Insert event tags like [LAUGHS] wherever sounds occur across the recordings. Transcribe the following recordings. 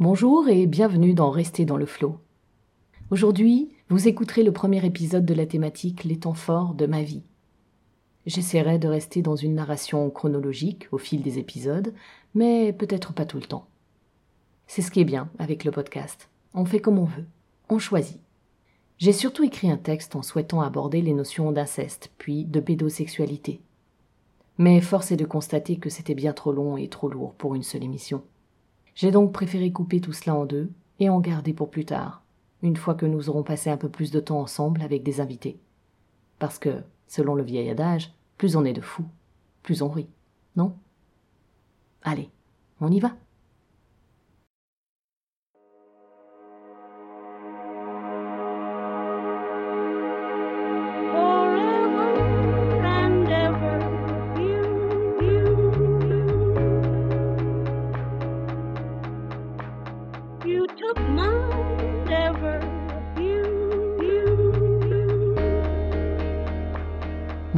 Bonjour et bienvenue dans Rester dans le flot. Aujourd'hui, vous écouterez le premier épisode de la thématique Les temps forts de ma vie. J'essaierai de rester dans une narration chronologique au fil des épisodes, mais peut-être pas tout le temps. C'est ce qui est bien avec le podcast. On fait comme on veut. On choisit. J'ai surtout écrit un texte en souhaitant aborder les notions d'inceste, puis de pédosexualité. Mais force est de constater que c'était bien trop long et trop lourd pour une seule émission. J'ai donc préféré couper tout cela en deux et en garder pour plus tard, une fois que nous aurons passé un peu plus de temps ensemble avec des invités. Parce que, selon le vieil adage, plus on est de fous, plus on rit, non? Allez, on y va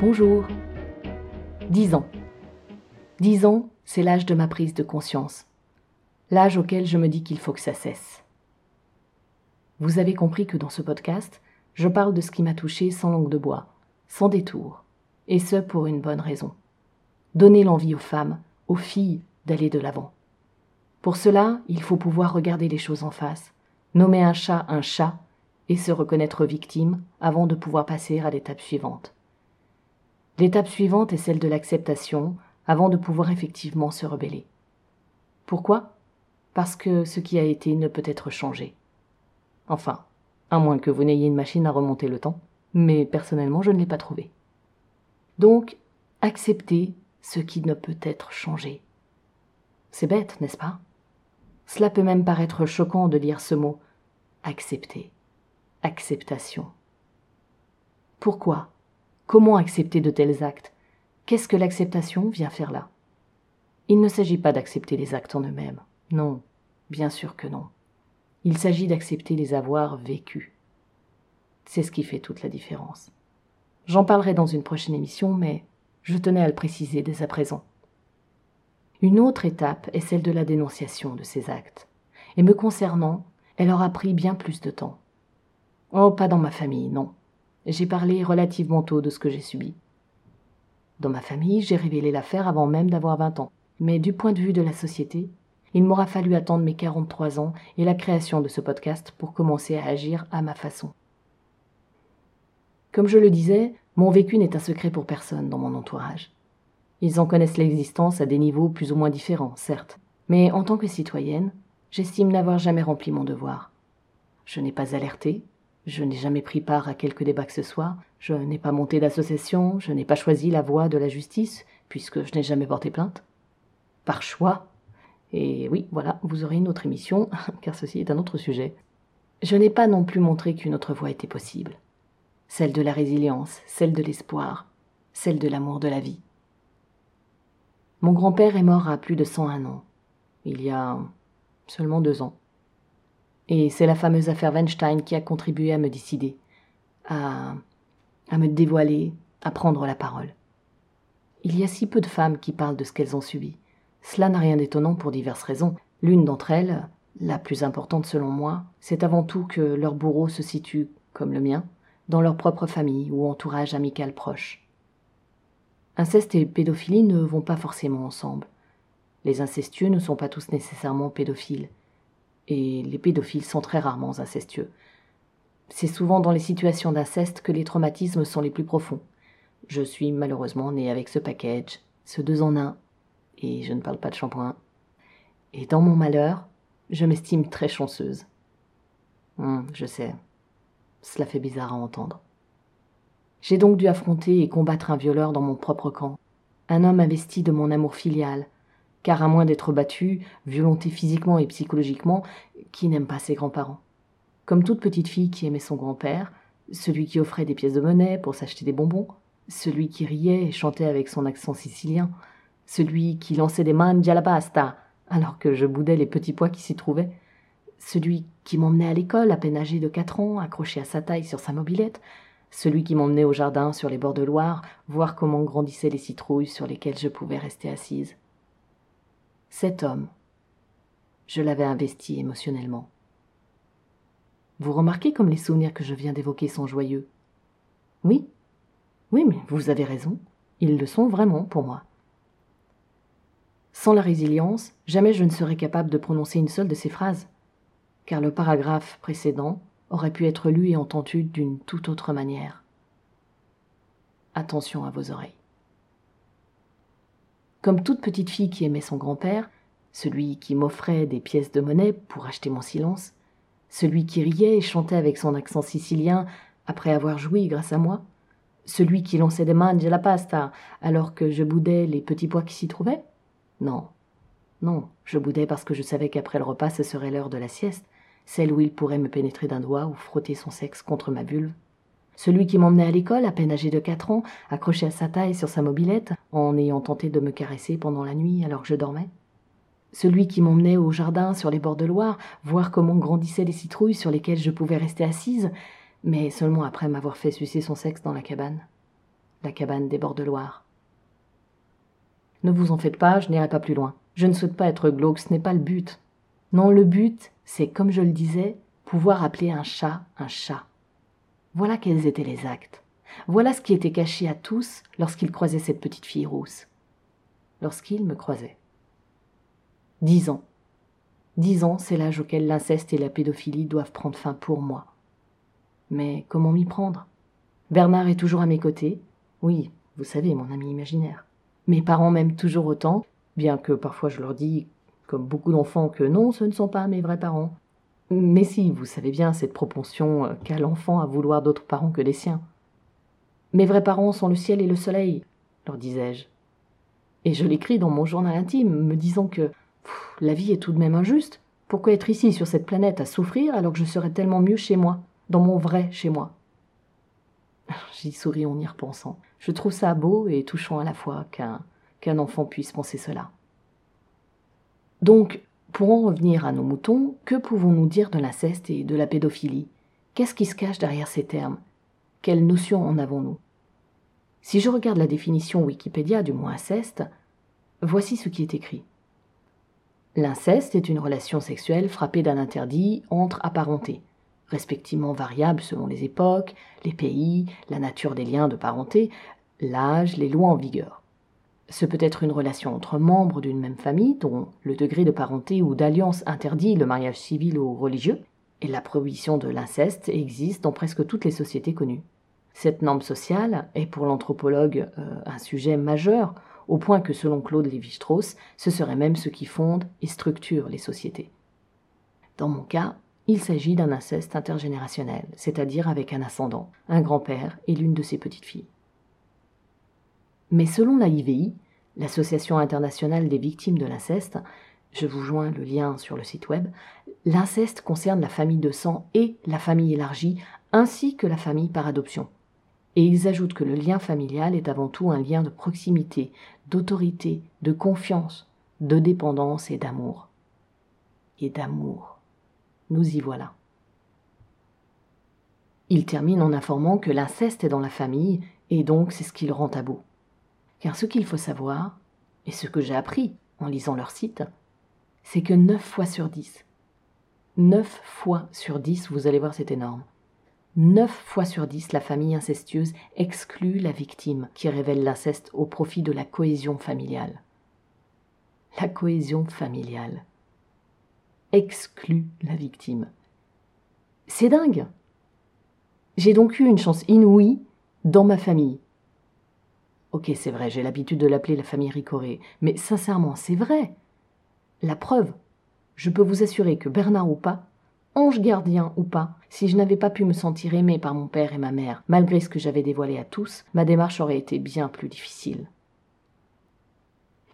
Bonjour. Dix ans. Dix ans, c'est l'âge de ma prise de conscience. L'âge auquel je me dis qu'il faut que ça cesse. Vous avez compris que dans ce podcast, je parle de ce qui m'a touché sans langue de bois, sans détour, et ce pour une bonne raison. Donner l'envie aux femmes, aux filles, d'aller de l'avant. Pour cela, il faut pouvoir regarder les choses en face, nommer un chat un chat, et se reconnaître victime avant de pouvoir passer à l'étape suivante. L'étape suivante est celle de l'acceptation avant de pouvoir effectivement se rebeller. Pourquoi? Parce que ce qui a été ne peut être changé. Enfin, à moins que vous n'ayez une machine à remonter le temps, mais personnellement je ne l'ai pas trouvé. Donc, accepter ce qui ne peut être changé. C'est bête, n'est-ce pas? Cela peut même paraître choquant de lire ce mot accepter, acceptation. Pourquoi? Comment accepter de tels actes? Qu'est-ce que l'acceptation vient faire là? Il ne s'agit pas d'accepter les actes en eux-mêmes. Non, bien sûr que non. Il s'agit d'accepter les avoir vécus. C'est ce qui fait toute la différence. J'en parlerai dans une prochaine émission, mais je tenais à le préciser dès à présent. Une autre étape est celle de la dénonciation de ces actes. Et me concernant, elle aura pris bien plus de temps. Oh, pas dans ma famille, non. J'ai parlé relativement tôt de ce que j'ai subi. Dans ma famille, j'ai révélé l'affaire avant même d'avoir 20 ans. Mais du point de vue de la société, il m'aura fallu attendre mes 43 ans et la création de ce podcast pour commencer à agir à ma façon. Comme je le disais, mon vécu n'est un secret pour personne dans mon entourage. Ils en connaissent l'existence à des niveaux plus ou moins différents, certes, mais en tant que citoyenne, j'estime n'avoir jamais rempli mon devoir. Je n'ai pas alerté, je n'ai jamais pris part à quelque débat que ce soit, je n'ai pas monté d'association, je n'ai pas choisi la voie de la justice, puisque je n'ai jamais porté plainte. Par choix. Et oui, voilà, vous aurez une autre émission, [LAUGHS] car ceci est un autre sujet. Je n'ai pas non plus montré qu'une autre voie était possible. Celle de la résilience, celle de l'espoir, celle de l'amour de la vie. Mon grand-père est mort à plus de 101 ans, il y a seulement deux ans. Et c'est la fameuse affaire Weinstein qui a contribué à me décider, à, à me dévoiler, à prendre la parole. Il y a si peu de femmes qui parlent de ce qu'elles ont subi. Cela n'a rien d'étonnant pour diverses raisons. L'une d'entre elles, la plus importante selon moi, c'est avant tout que leur bourreau se situe, comme le mien, dans leur propre famille ou entourage amical proche. Inceste et pédophilie ne vont pas forcément ensemble. Les incestueux ne sont pas tous nécessairement pédophiles et les pédophiles sont très rarement incestueux. C'est souvent dans les situations d'inceste que les traumatismes sont les plus profonds. Je suis malheureusement née avec ce package, ce deux en un, et je ne parle pas de shampoing. Et dans mon malheur, je m'estime très chanceuse. Hum, je sais, cela fait bizarre à entendre. J'ai donc dû affronter et combattre un violeur dans mon propre camp, un homme investi de mon amour filial, car à moins d'être battu, violenté physiquement et psychologiquement, qui n'aime pas ses grands-parents? Comme toute petite fille qui aimait son grand-père, celui qui offrait des pièces de monnaie pour s'acheter des bonbons, celui qui riait et chantait avec son accent sicilien, celui qui lançait des mains la pasta alors que je boudais les petits pois qui s'y trouvaient, celui qui m'emmenait à l'école à peine âgé de quatre ans, accroché à sa taille sur sa mobilette, celui qui m'emmenait au jardin sur les bords de Loire, voir comment grandissaient les citrouilles sur lesquelles je pouvais rester assise. Cet homme, je l'avais investi émotionnellement. Vous remarquez comme les souvenirs que je viens d'évoquer sont joyeux? Oui, oui, mais vous avez raison, ils le sont vraiment pour moi. Sans la résilience, jamais je ne serais capable de prononcer une seule de ces phrases, car le paragraphe précédent aurait pu être lu et entendu d'une toute autre manière. Attention à vos oreilles. Comme toute petite fille qui aimait son grand-père, celui qui m'offrait des pièces de monnaie pour acheter mon silence, celui qui riait et chantait avec son accent sicilien après avoir joui grâce à moi, celui qui lançait des mains de la pasta alors que je boudais les petits pois qui s'y trouvaient? Non, non, je boudais parce que je savais qu'après le repas ce serait l'heure de la sieste, celle où il pourrait me pénétrer d'un doigt ou frotter son sexe contre ma vulve. Celui qui m'emmenait à l'école, à peine âgé de quatre ans, accroché à sa taille sur sa mobilette, en ayant tenté de me caresser pendant la nuit alors que je dormais. Celui qui m'emmenait au jardin sur les bords de Loire, voir comment grandissaient les citrouilles sur lesquelles je pouvais rester assise, mais seulement après m'avoir fait sucer son sexe dans la cabane. La cabane des bords de Loire. Ne vous en faites pas, je n'irai pas plus loin. Je ne souhaite pas être glauque, ce n'est pas le but. Non, le but, c'est, comme je le disais, pouvoir appeler un chat un chat. Voilà quels étaient les actes. Voilà ce qui était caché à tous lorsqu'ils croisaient cette petite fille rousse. Lorsqu'ils me croisaient. Dix ans. Dix ans, c'est l'âge auquel l'inceste et la pédophilie doivent prendre fin pour moi. Mais comment m'y prendre? Bernard est toujours à mes côtés. Oui, vous savez, mon ami imaginaire. Mes parents m'aiment toujours autant, bien que parfois je leur dis comme beaucoup d'enfants, que non, ce ne sont pas mes vrais parents. Mais si, vous savez bien cette propension euh, qu'a l'enfant à vouloir d'autres parents que les siens. Mes vrais parents sont le ciel et le soleil, leur disais-je. Et je l'écris dans mon journal intime, me disant que la vie est tout de même injuste. Pourquoi être ici sur cette planète à souffrir alors que je serais tellement mieux chez moi, dans mon vrai chez moi? [LAUGHS] J'y souris en y repensant. Je trouve ça beau et touchant à la fois qu'un qu'un enfant puisse penser cela. Donc, pour en revenir à nos moutons, que pouvons-nous dire de l'inceste et de la pédophilie? Qu'est-ce qui se cache derrière ces termes? Quelle notion en avons-nous? Si je regarde la définition Wikipédia du mot inceste, voici ce qui est écrit. L'inceste est une relation sexuelle frappée d'un interdit entre apparentés, respectivement variables selon les époques, les pays, la nature des liens de parenté, l'âge, les lois en vigueur. Ce peut être une relation entre membres d'une même famille, dont le degré de parenté ou d'alliance interdit le mariage civil ou religieux, et la prohibition de l'inceste existe dans presque toutes les sociétés connues. Cette norme sociale est pour l'anthropologue euh, un sujet majeur, au point que selon Claude Lévi-Strauss, ce serait même ce qui fonde et structure les sociétés. Dans mon cas, il s'agit d'un inceste intergénérationnel, c'est-à-dire avec un ascendant, un grand-père et l'une de ses petites filles. Mais selon la IVI, l'Association internationale des victimes de l'inceste, je vous joins le lien sur le site web, l'inceste concerne la famille de sang et la famille élargie, ainsi que la famille par adoption. Et ils ajoutent que le lien familial est avant tout un lien de proximité, d'autorité, de confiance, de dépendance et d'amour. Et d'amour. Nous y voilà. Il termine en informant que l'inceste est dans la famille, et donc c'est ce qui le rend tabou. Car ce qu'il faut savoir, et ce que j'ai appris en lisant leur site, c'est que 9 fois sur 10, 9 fois sur 10, vous allez voir c'est énorme, 9 fois sur 10, la famille incestueuse exclut la victime qui révèle l'inceste au profit de la cohésion familiale. La cohésion familiale exclut la victime. C'est dingue. J'ai donc eu une chance inouïe dans ma famille. Ok, c'est vrai, j'ai l'habitude de l'appeler la famille Ricoré, mais sincèrement, c'est vrai. La preuve, je peux vous assurer que Bernard ou pas, ange gardien ou pas, si je n'avais pas pu me sentir aimé par mon père et ma mère, malgré ce que j'avais dévoilé à tous, ma démarche aurait été bien plus difficile.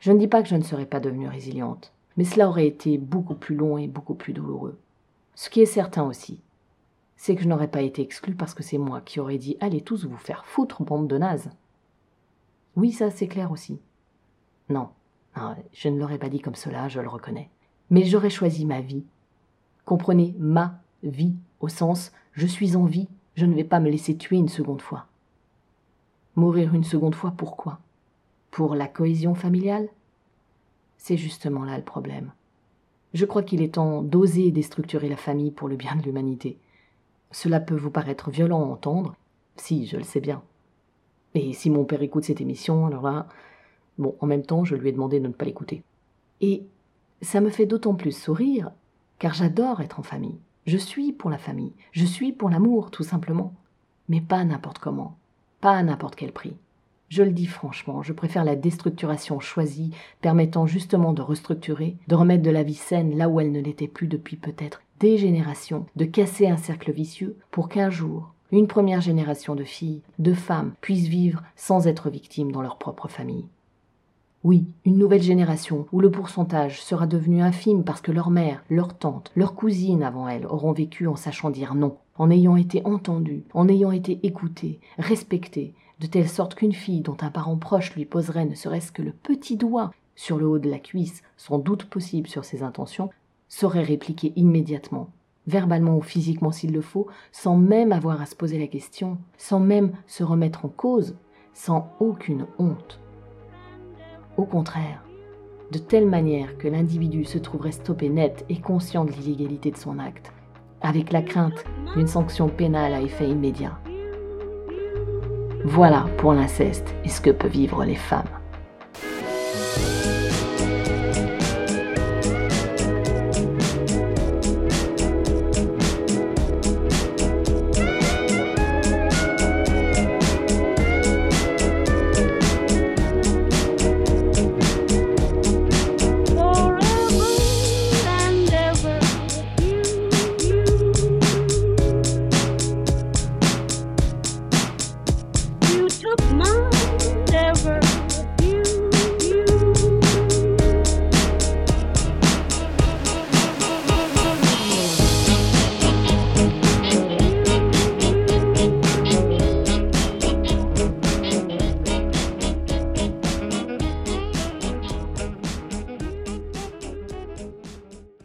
Je ne dis pas que je ne serais pas devenue résiliente, mais cela aurait été beaucoup plus long et beaucoup plus douloureux. Ce qui est certain aussi, c'est que je n'aurais pas été exclue parce que c'est moi qui aurais dit Allez tous vous faire foutre, bande de nazes. Oui, ça c'est clair aussi. Non, je ne l'aurais pas dit comme cela, je le reconnais. Mais j'aurais choisi ma vie. Comprenez, ma vie, au sens je suis en vie, je ne vais pas me laisser tuer une seconde fois. Mourir une seconde fois, pourquoi? Pour la cohésion familiale? C'est justement là le problème. Je crois qu'il est temps d'oser déstructurer la famille pour le bien de l'humanité. Cela peut vous paraître violent à entendre, si, je le sais bien. Et si mon père écoute cette émission, alors là, bon, en même temps, je lui ai demandé de ne pas l'écouter. Et ça me fait d'autant plus sourire, car j'adore être en famille. Je suis pour la famille, je suis pour l'amour, tout simplement. Mais pas n'importe comment, pas à n'importe quel prix. Je le dis franchement, je préfère la déstructuration choisie, permettant justement de restructurer, de remettre de la vie saine là où elle ne l'était plus depuis peut-être des générations, de casser un cercle vicieux pour qu'un jour, une première génération de filles, de femmes, puissent vivre sans être victimes dans leur propre famille. Oui, une nouvelle génération où le pourcentage sera devenu infime parce que leur mère, leur tante, leur cousine avant elles auront vécu en sachant dire non, en ayant été entendues, en ayant été écoutées, respectées, de telle sorte qu'une fille dont un parent proche lui poserait ne serait-ce que le petit doigt sur le haut de la cuisse, sans doute possible sur ses intentions, saurait répliquer immédiatement, verbalement ou physiquement s'il le faut, sans même avoir à se poser la question, sans même se remettre en cause, sans aucune honte. Au contraire, de telle manière que l'individu se trouverait stoppé net et conscient de l'illégalité de son acte, avec la crainte d'une sanction pénale à effet immédiat. Voilà pour l'inceste et ce que peuvent vivre les femmes. You took my